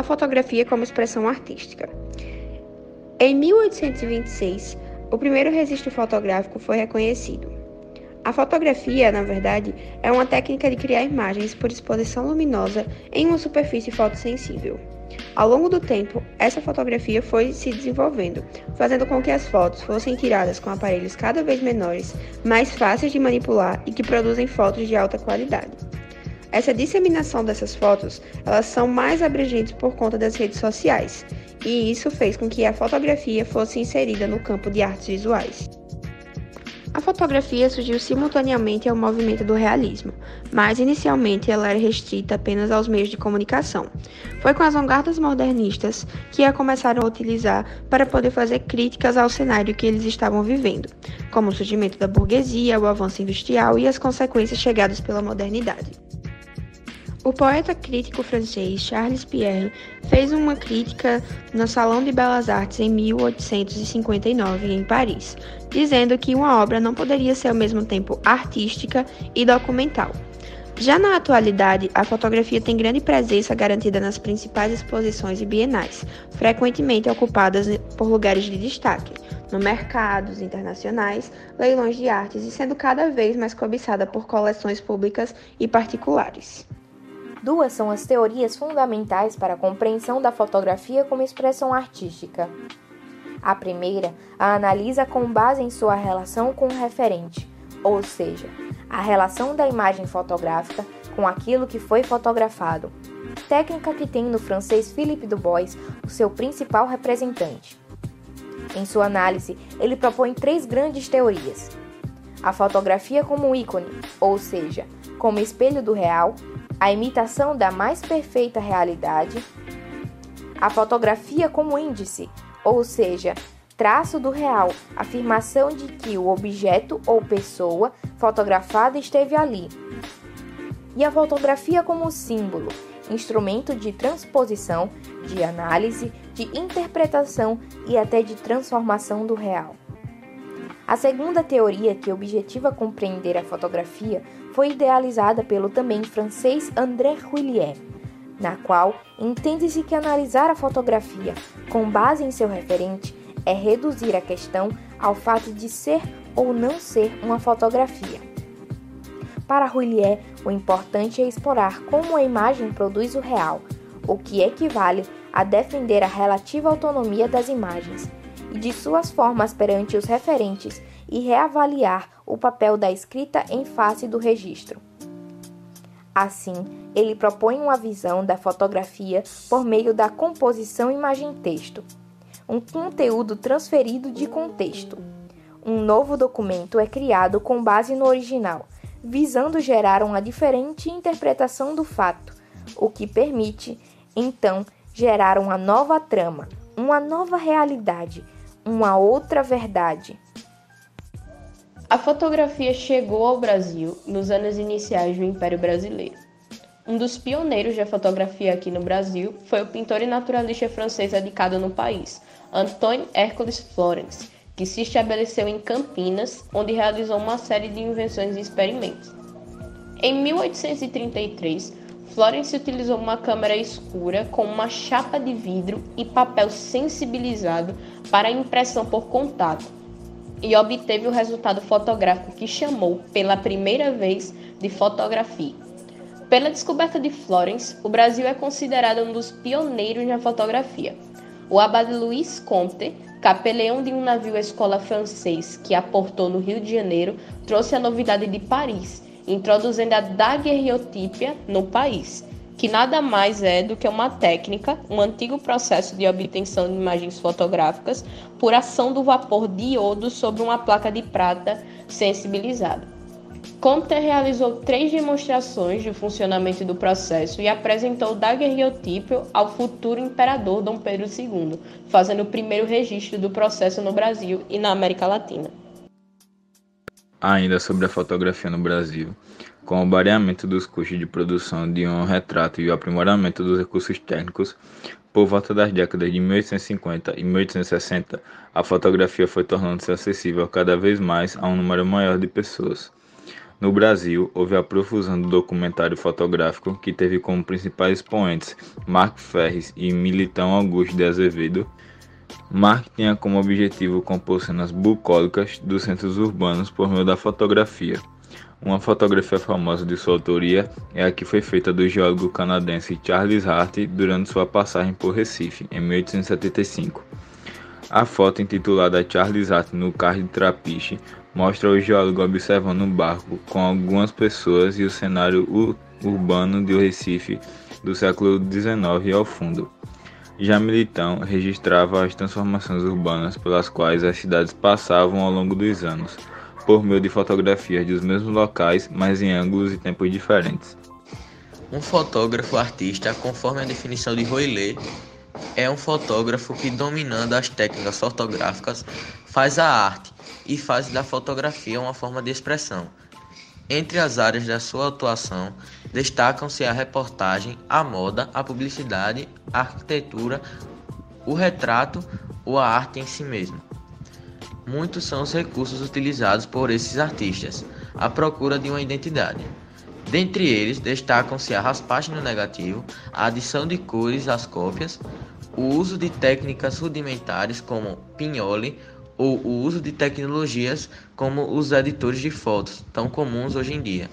A fotografia como expressão artística. Em 1826, o primeiro registro fotográfico foi reconhecido. A fotografia, na verdade, é uma técnica de criar imagens por exposição luminosa em uma superfície fotossensível. Ao longo do tempo, essa fotografia foi se desenvolvendo, fazendo com que as fotos fossem tiradas com aparelhos cada vez menores, mais fáceis de manipular e que produzem fotos de alta qualidade. Essa disseminação dessas fotos, elas são mais abrangentes por conta das redes sociais, e isso fez com que a fotografia fosse inserida no campo de artes visuais. A fotografia surgiu simultaneamente ao movimento do realismo, mas inicialmente ela era restrita apenas aos meios de comunicação. Foi com as vanguardas modernistas que a começaram a utilizar para poder fazer críticas ao cenário que eles estavam vivendo, como o surgimento da burguesia, o avanço industrial e as consequências chegadas pela modernidade. O poeta crítico francês Charles Pierre fez uma crítica no Salão de Belas Artes em 1859 em Paris, dizendo que uma obra não poderia ser ao mesmo tempo artística e documental. Já na atualidade, a fotografia tem grande presença garantida nas principais exposições e bienais, frequentemente ocupadas por lugares de destaque, no mercados internacionais, leilões de artes e sendo cada vez mais cobiçada por coleções públicas e particulares. Duas são as teorias fundamentais para a compreensão da fotografia como expressão artística. A primeira a analisa com base em sua relação com o referente, ou seja, a relação da imagem fotográfica com aquilo que foi fotografado, técnica que tem no francês Philippe Dubois o seu principal representante. Em sua análise, ele propõe três grandes teorias: a fotografia como ícone, ou seja, como espelho do real, a imitação da mais perfeita realidade, a fotografia como índice, ou seja, traço do real, afirmação de que o objeto ou pessoa fotografada esteve ali, e a fotografia como símbolo, instrumento de transposição, de análise, de interpretação e até de transformação do real. A segunda teoria, que objetiva compreender a fotografia, foi idealizada pelo também francês André Huillier, na qual entende-se que analisar a fotografia com base em seu referente é reduzir a questão ao fato de ser ou não ser uma fotografia. Para Huillier, o importante é explorar como a imagem produz o real, o que equivale a defender a relativa autonomia das imagens e de suas formas perante os referentes e reavaliar o papel da escrita em face do registro. Assim, ele propõe uma visão da fotografia por meio da composição imagem-texto, um conteúdo transferido de contexto. Um novo documento é criado com base no original, visando gerar uma diferente interpretação do fato, o que permite, então, gerar uma nova trama, uma nova realidade, uma outra verdade. A fotografia chegou ao Brasil nos anos iniciais do Império Brasileiro. Um dos pioneiros da fotografia aqui no Brasil foi o pintor e naturalista francês radicado no país, Antoine Hércules Florence, que se estabeleceu em Campinas, onde realizou uma série de invenções e experimentos. Em 1833, Florence utilizou uma câmera escura com uma chapa de vidro e papel sensibilizado para impressão por contato e obteve o resultado fotográfico que chamou pela primeira vez de fotografia. Pela descoberta de Florence, o Brasil é considerado um dos pioneiros na fotografia. O abade Louis Comte, capeleão de um navio escola francês que aportou no Rio de Janeiro, trouxe a novidade de Paris introduzindo a daguerreotípia no país, que nada mais é do que uma técnica, um antigo processo de obtenção de imagens fotográficas por ação do vapor de iodo sobre uma placa de prata sensibilizada. Comte realizou três demonstrações do funcionamento do processo e apresentou o daguerreotípio ao futuro imperador Dom Pedro II, fazendo o primeiro registro do processo no Brasil e na América Latina ainda sobre a fotografia no Brasil, com o variamento dos custos de produção de um retrato e o aprimoramento dos recursos técnicos, por volta das décadas de 1850 e 1860, a fotografia foi tornando-se acessível cada vez mais a um número maior de pessoas. No Brasil, houve a profusão do documentário fotográfico, que teve como principais expoentes Marco Ferres e Militão Augusto de Azevedo. Mark tinha como objetivo compor cenas bucólicas dos centros urbanos por meio da fotografia. Uma fotografia famosa de sua autoria é a que foi feita do geólogo canadense Charles Hart durante sua passagem por Recife, em 1875. A foto intitulada Charles Hart no carro de trapiche mostra o geólogo observando um barco com algumas pessoas e o cenário urbano de Recife do século XIX ao fundo. Já Militão registrava as transformações urbanas pelas quais as cidades passavam ao longo dos anos, por meio de fotografias dos mesmos locais, mas em ângulos e tempos diferentes. Um fotógrafo artista, conforme a definição de Roillet, é um fotógrafo que, dominando as técnicas fotográficas, faz a arte e faz da fotografia uma forma de expressão. Entre as áreas da sua atuação, destacam-se a reportagem, a moda, a publicidade, a arquitetura, o retrato ou a arte em si mesma. Muitos são os recursos utilizados por esses artistas à procura de uma identidade. Dentre eles, destacam-se a raspagem no negativo, a adição de cores às cópias, o uso de técnicas rudimentares como pinhole ou o uso de tecnologias como os editores de fotos, tão comuns hoje em dia,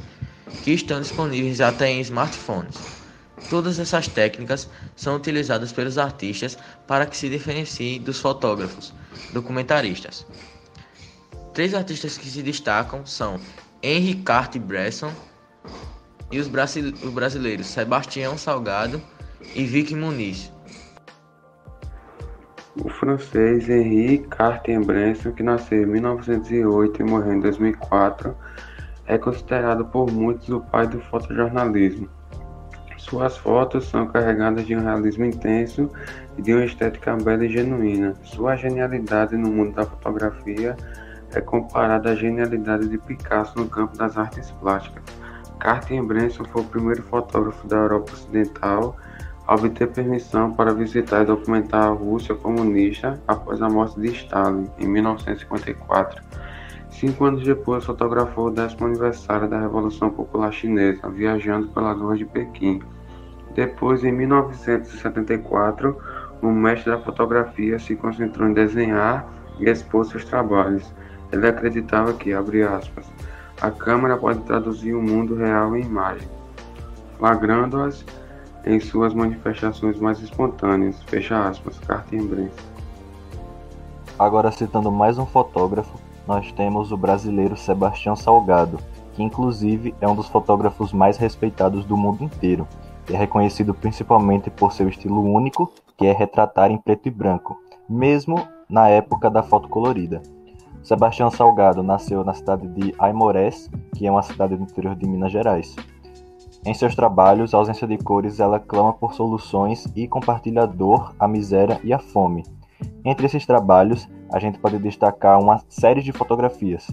que estão disponíveis até em smartphones. Todas essas técnicas são utilizadas pelos artistas para que se diferenciem dos fotógrafos, documentaristas. Três artistas que se destacam são Henry Cartier-Bresson e os brasileiros Sebastião Salgado e Vicky Muniz. O francês Henri Cartier-Bresson, que nasceu em 1908 e morreu em 2004, é considerado por muitos o pai do fotojornalismo. Suas fotos são carregadas de um realismo intenso e de uma estética bela e genuína. Sua genialidade no mundo da fotografia é comparada à genialidade de Picasso no campo das artes plásticas. Cartier-Bresson foi o primeiro fotógrafo da Europa Ocidental obter permissão para visitar e documentar a Rússia comunista após a morte de Stalin, em 1954. Cinco anos depois, fotografou o décimo aniversário da Revolução Popular Chinesa, viajando pelas ruas de Pequim. Depois, em 1974, o mestre da fotografia se concentrou em desenhar e expor seus trabalhos. Ele acreditava que, abre aspas, a câmera pode traduzir o mundo real em imagem, flagrando-as em suas manifestações mais espontâneas. Fecha aspas, Cartier Agora citando mais um fotógrafo, nós temos o brasileiro Sebastião Salgado, que inclusive é um dos fotógrafos mais respeitados do mundo inteiro e é reconhecido principalmente por seu estilo único, que é retratar em preto e branco, mesmo na época da foto colorida. Sebastião Salgado nasceu na cidade de Aimorés, que é uma cidade do interior de Minas Gerais. Em seus trabalhos, a ausência de cores ela clama por soluções e compartilha a dor, a miséria e a fome. Entre esses trabalhos, a gente pode destacar uma série de fotografias.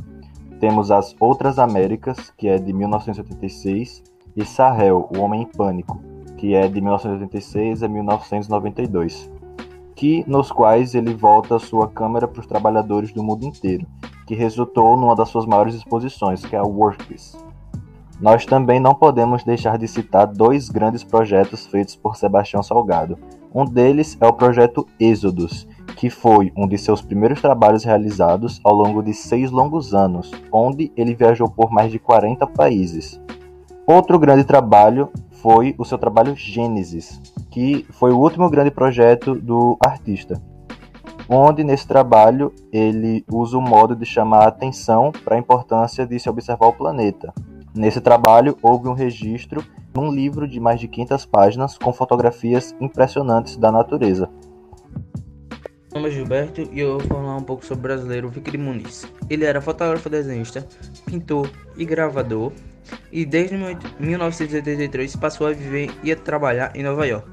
Temos as Outras Américas, que é de 1986, e Sahel, O Homem em Pânico, que é de 1986 a 1992, que nos quais ele volta sua câmera para os trabalhadores do mundo inteiro, que resultou numa das suas maiores exposições, que é a Workpiece. Nós também não podemos deixar de citar dois grandes projetos feitos por Sebastião Salgado. Um deles é o projeto Êxodos, que foi um de seus primeiros trabalhos realizados ao longo de seis longos anos, onde ele viajou por mais de 40 países. Outro grande trabalho foi o seu trabalho Gênesis, que foi o último grande projeto do artista, onde nesse trabalho ele usa o modo de chamar a atenção para a importância de se observar o planeta, Nesse trabalho, houve um registro num livro de mais de 500 páginas com fotografias impressionantes da natureza. Meu nome é Gilberto e eu vou falar um pouco sobre o brasileiro Victor Muniz. Ele era fotógrafo desenhista, pintor e gravador e desde 1983 passou a viver e a trabalhar em Nova York,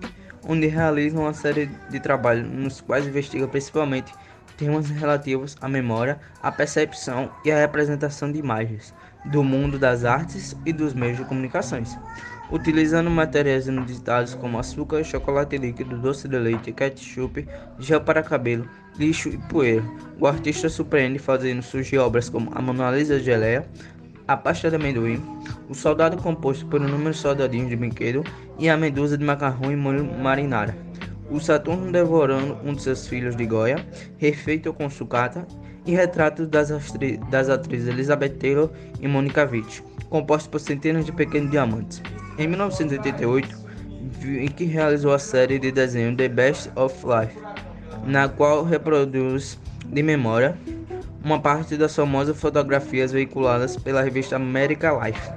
onde realiza uma série de trabalhos nos quais investiga principalmente temas relativos à memória, à percepção e à representação de imagens, do mundo das artes e dos meios de comunicações, utilizando materiais inusitados como açúcar, chocolate líquido, doce de leite, ketchup, gel para cabelo, lixo e poeira. O artista surpreende fazendo surgir obras como a Mona Lisa Geleia, a pasta de amendoim, o soldado composto por inúmeros soldadinhos de brinquedo e a medusa de macarrão e molho marinara. O Saturno devorando um de seus filhos de Goya, refeito com sucata, e retratos das, das atrizes Elizabeth Taylor e Monica Witt, compostos por centenas de pequenos diamantes. Em 1988, em que realizou a série de desenho The Best of Life, na qual reproduz de memória uma parte das famosas fotografias veiculadas pela revista America Life.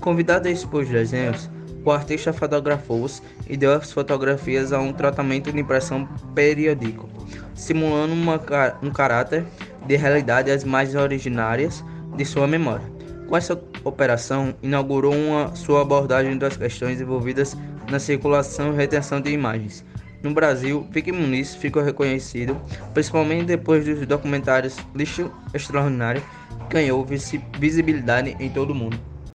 Convidado a expor os desenhos, o artista fotografou-os e deu as fotografias a um tratamento de impressão periódico, simulando uma, um caráter de realidade as mais originárias de sua memória. Com essa operação, inaugurou uma sua abordagem das questões envolvidas na circulação e retenção de imagens, no Brasil, Vicky Muniz ficou reconhecido, principalmente depois dos documentários Lixo Extraordinário, que ganhou visibilidade em todo o mundo.